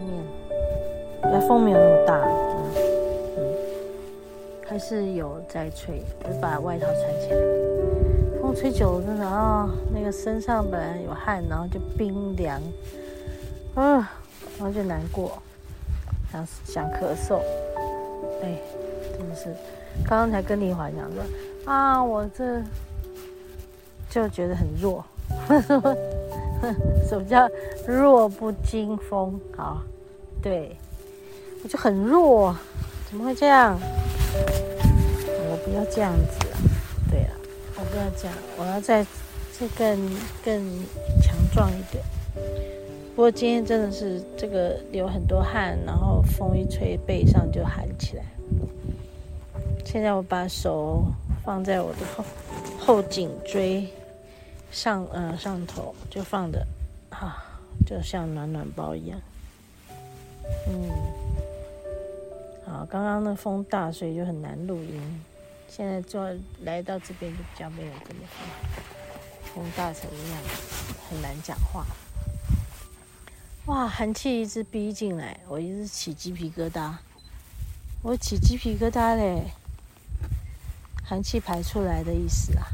下面，风没有那么大，嗯嗯，还是有在吹，我就把外套穿起来。风吹久了，真的啊、哦，那个身上本来有汗，然后就冰凉，啊，然后就难过，想想咳嗽，哎，真的是，刚刚才跟丽华讲说啊，我这就觉得很弱。什么叫弱不禁风？好，对，我就很弱，怎么会这样？我不要这样子！对啊，我不要这样，我要再再更更强壮一点。不过今天真的是这个流很多汗，然后风一吹，背上就寒起来。现在我把手放在我的后后颈椎。上呃上头就放的，啊，就像暖暖包一样。嗯，好，刚刚那风大，所以就很难录音。现在就来到这边就比较没有这么风，风大成这样，很难讲话。哇，寒气一直逼进来，我一直起鸡皮疙瘩，我起鸡皮疙瘩嘞，寒气排出来的意思啊。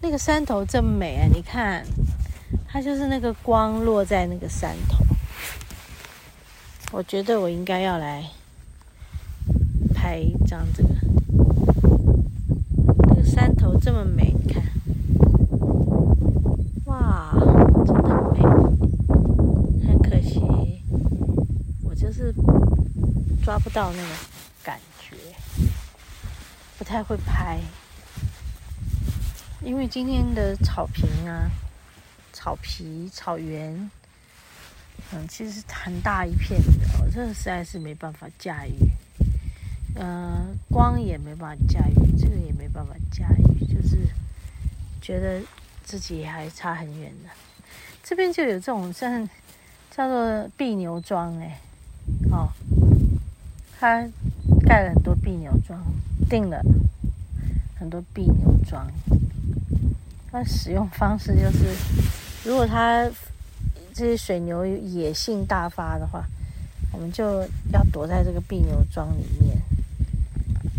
那个山头真美啊！你看，它就是那个光落在那个山头。我觉得我应该要来拍一张这个。那个山头这么美，你看，哇，真的很美。很可惜，我就是抓不到那个感觉，不太会拍。因为今天的草坪啊，草皮、草原，嗯，其实很大一片的，我这实在是没办法驾驭，呃，光也没办法驾驭，这个也没办法驾驭，就是觉得自己还差很远的。这边就有这种像叫做碧牛庄哎，哦，他盖了很多碧牛庄，定了很多碧牛庄。它使用方式就是，如果它这些水牛野性大发的话，我们就要躲在这个避牛桩里面，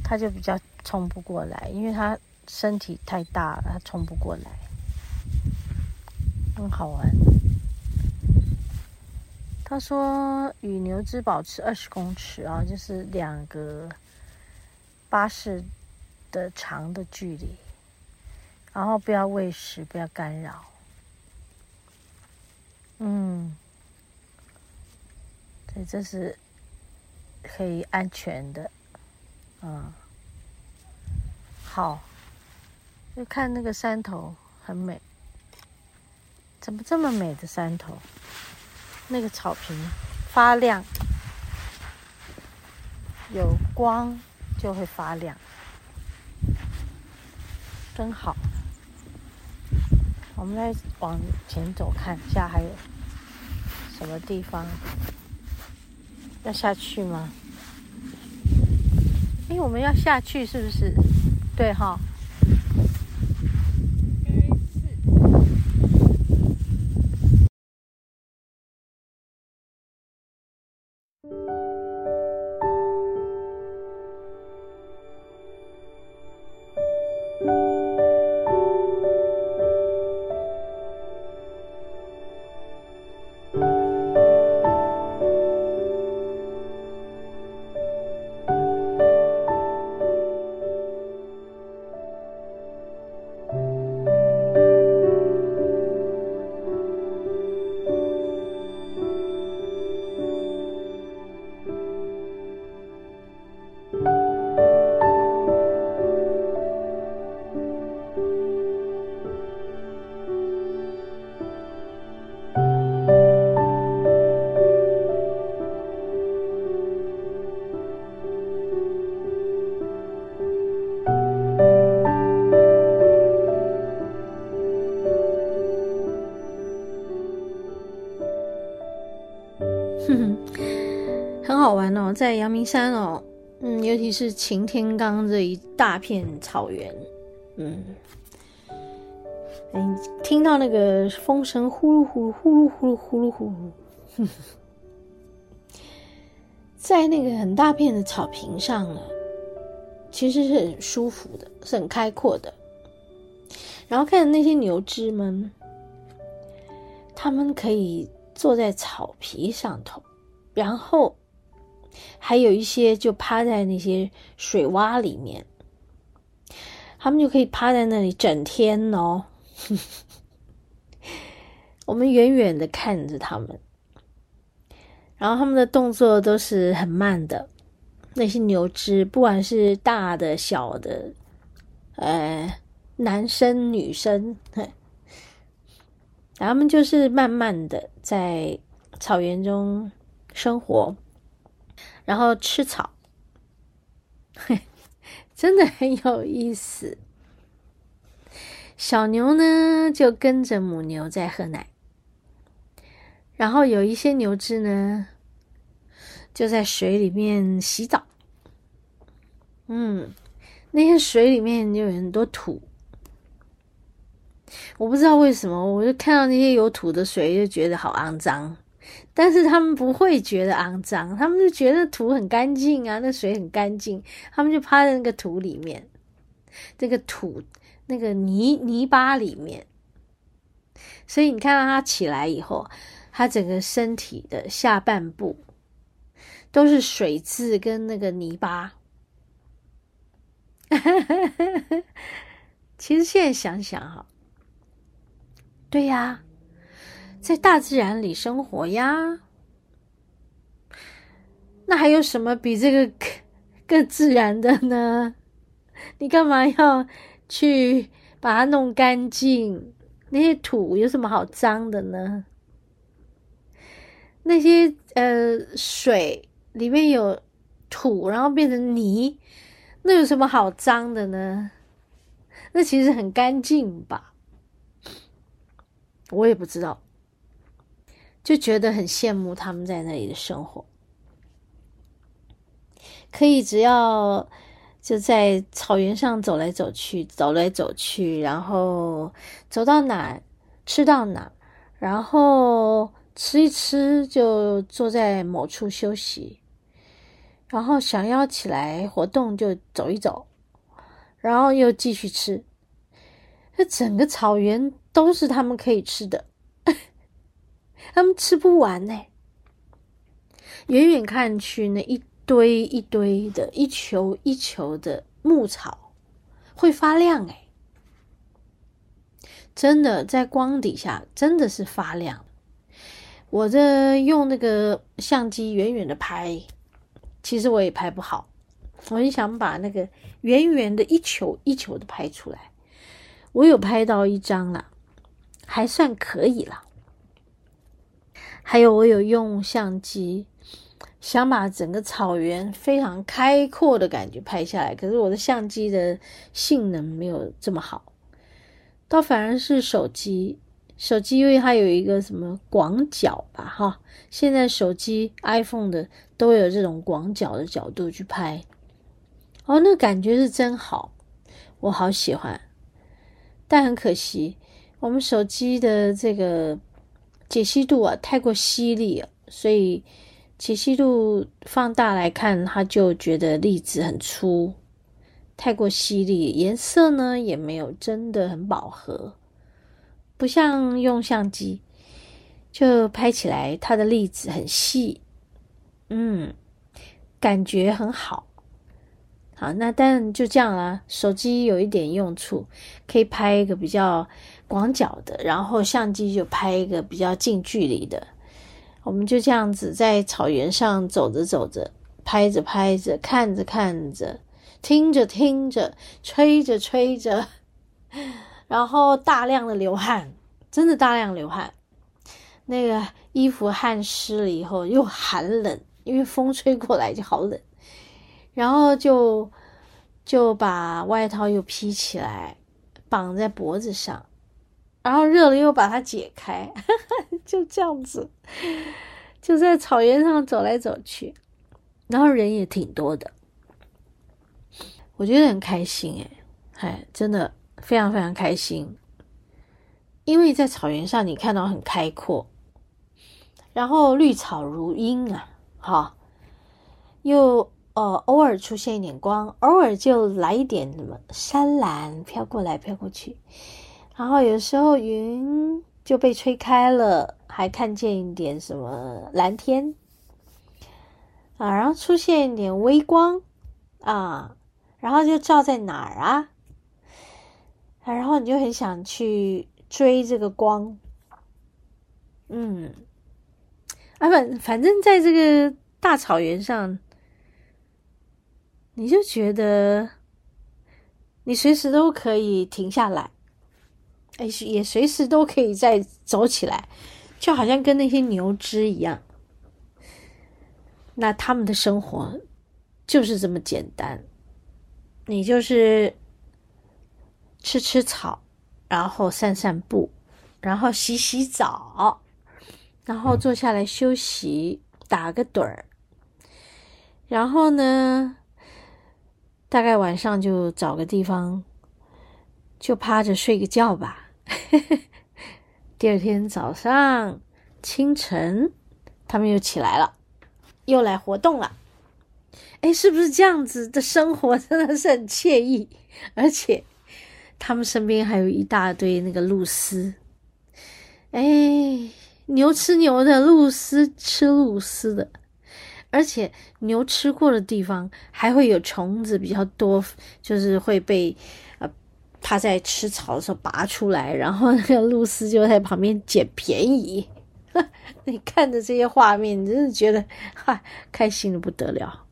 它就比较冲不过来，因为它身体太大了，它冲不过来，很好玩。他说与牛只保持二十公尺啊，就是两个巴士的长的距离。然后不要喂食，不要干扰。嗯，对，这是可以安全的。嗯，好，就看那个山头很美。怎么这么美的山头？那个草坪发亮，有光就会发亮，真好。我们再往前走，看一下还有什么地方要下去吗？因为我们要下去，是不是？对哈。哦在阳明山哦，嗯，尤其是擎天岗这一大片草原，嗯，你听到那个风声呼噜呼噜呼噜呼噜呼噜呼噜，在那个很大片的草坪上呢，其实是很舒服的，是很开阔的。然后看那些牛只们，他们可以坐在草皮上头，然后还有一些就趴在那些水洼里面，他们就可以趴在那里整天哦。我们远远的看着他们。然后他们的动作都是很慢的，那些牛只不管是大的小的，呃，男生女生，他们就是慢慢的在草原中生活，然后吃草，真的很有意思。小牛呢，就跟着母牛在喝奶。然后有一些牛只呢，就在水里面洗澡。嗯，那些水里面就有很多土。我不知道为什么，我就看到那些有土的水，就觉得好肮脏。但是他们不会觉得肮脏，他们就觉得土很干净啊，那水很干净。他们就趴在那个土里面，这个土那个泥泥巴里面。所以你看到他起来以后。他整个身体的下半部都是水渍跟那个泥巴。其实现在想想哈，对呀，在大自然里生活呀，那还有什么比这个更自然的呢？你干嘛要去把它弄干净？那些土有什么好脏的呢？那些呃水里面有土，然后变成泥，那有什么好脏的呢？那其实很干净吧？我也不知道，就觉得很羡慕他们在那里的生活，可以只要就在草原上走来走去，走来走去，然后走到哪吃到哪，然后。吃一吃就坐在某处休息，然后想要起来活动就走一走，然后又继续吃。这整个草原都是他们可以吃的，他们吃不完呢。远远看去，那一堆一堆的，一球一球的牧草会发亮哎，真的在光底下真的是发亮。我这用那个相机远远的拍，其实我也拍不好。我很想把那个圆圆的一球一球的拍出来。我有拍到一张了，还算可以了。还有我有用相机，想把整个草原非常开阔的感觉拍下来，可是我的相机的性能没有这么好，倒反而是手机。手机因为它有一个什么广角吧，哈，现在手机 iPhone 的都有这种广角的角度去拍，哦，那感觉是真好，我好喜欢。但很可惜，我们手机的这个解析度啊太过犀利了，所以解析度放大来看，它就觉得粒子很粗，太过犀利，颜色呢也没有真的很饱和。不像用相机，就拍起来它的粒子很细，嗯，感觉很好。好，那但就这样啦。手机有一点用处，可以拍一个比较广角的，然后相机就拍一个比较近距离的。我们就这样子在草原上走着走着，拍着拍着，看着看着，听着听着，吹着吹着。然后大量的流汗，真的大量流汗，那个衣服汗湿了以后又寒冷，因为风吹过来就好冷，然后就就把外套又披起来，绑在脖子上，然后热了又把它解开，就这样子，就在草原上走来走去，然后人也挺多的，我觉得很开心哎，嗨，真的。非常非常开心，因为在草原上你看到很开阔，然后绿草如茵啊，哈，又呃偶尔出现一点光，偶尔就来一点什么山岚飘过来飘过去，然后有时候云就被吹开了，还看见一点什么蓝天。啊，然后出现一点微光啊，然后就照在哪儿啊？然后你就很想去追这个光，嗯，啊反反正在这个大草原上，你就觉得你随时都可以停下来，哎，也随时都可以再走起来，就好像跟那些牛只一样。那他们的生活就是这么简单，你就是。吃吃草，然后散散步，然后洗洗澡，然后坐下来休息，打个盹儿，然后呢，大概晚上就找个地方，就趴着睡个觉吧。第二天早上清晨，他们又起来了，又来活动了。哎，是不是这样子的生活 真的是很惬意，而且。他们身边还有一大堆那个露丝，哎，牛吃牛的，露丝吃露丝的，而且牛吃过的地方还会有虫子比较多，就是会被他，在吃草的时候拔出来，然后那个露丝就在旁边捡便宜。你看着这些画面，你真的觉得哈，开心的不得了，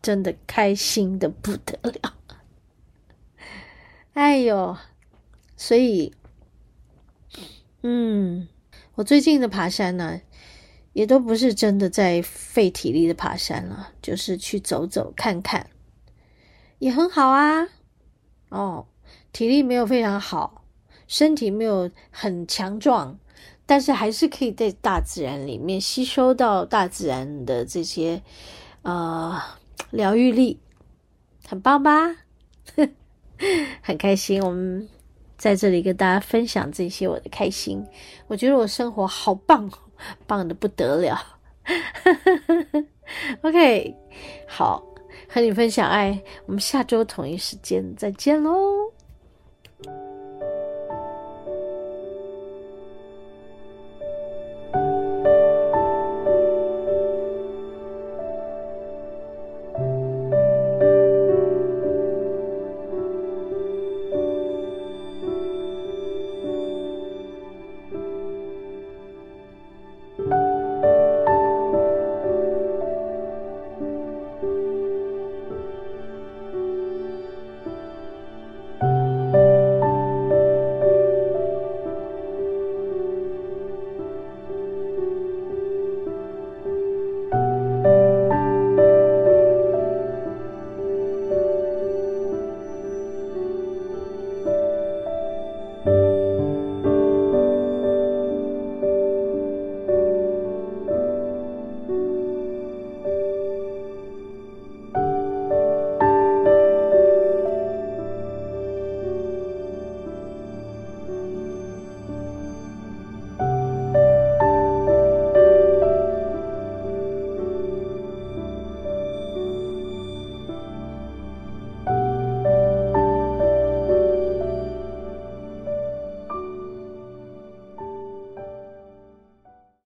真的开心的不得了。哎呦，所以，嗯，我最近的爬山呢，也都不是真的在费体力的爬山了，就是去走走看看，也很好啊。哦，体力没有非常好，身体没有很强壮，但是还是可以在大自然里面吸收到大自然的这些呃疗愈力，很棒吧？很开心，我们在这里跟大家分享这些我的开心。我觉得我生活好棒，棒得不得了。OK，好，和你分享爱，我们下周同一时间再见喽。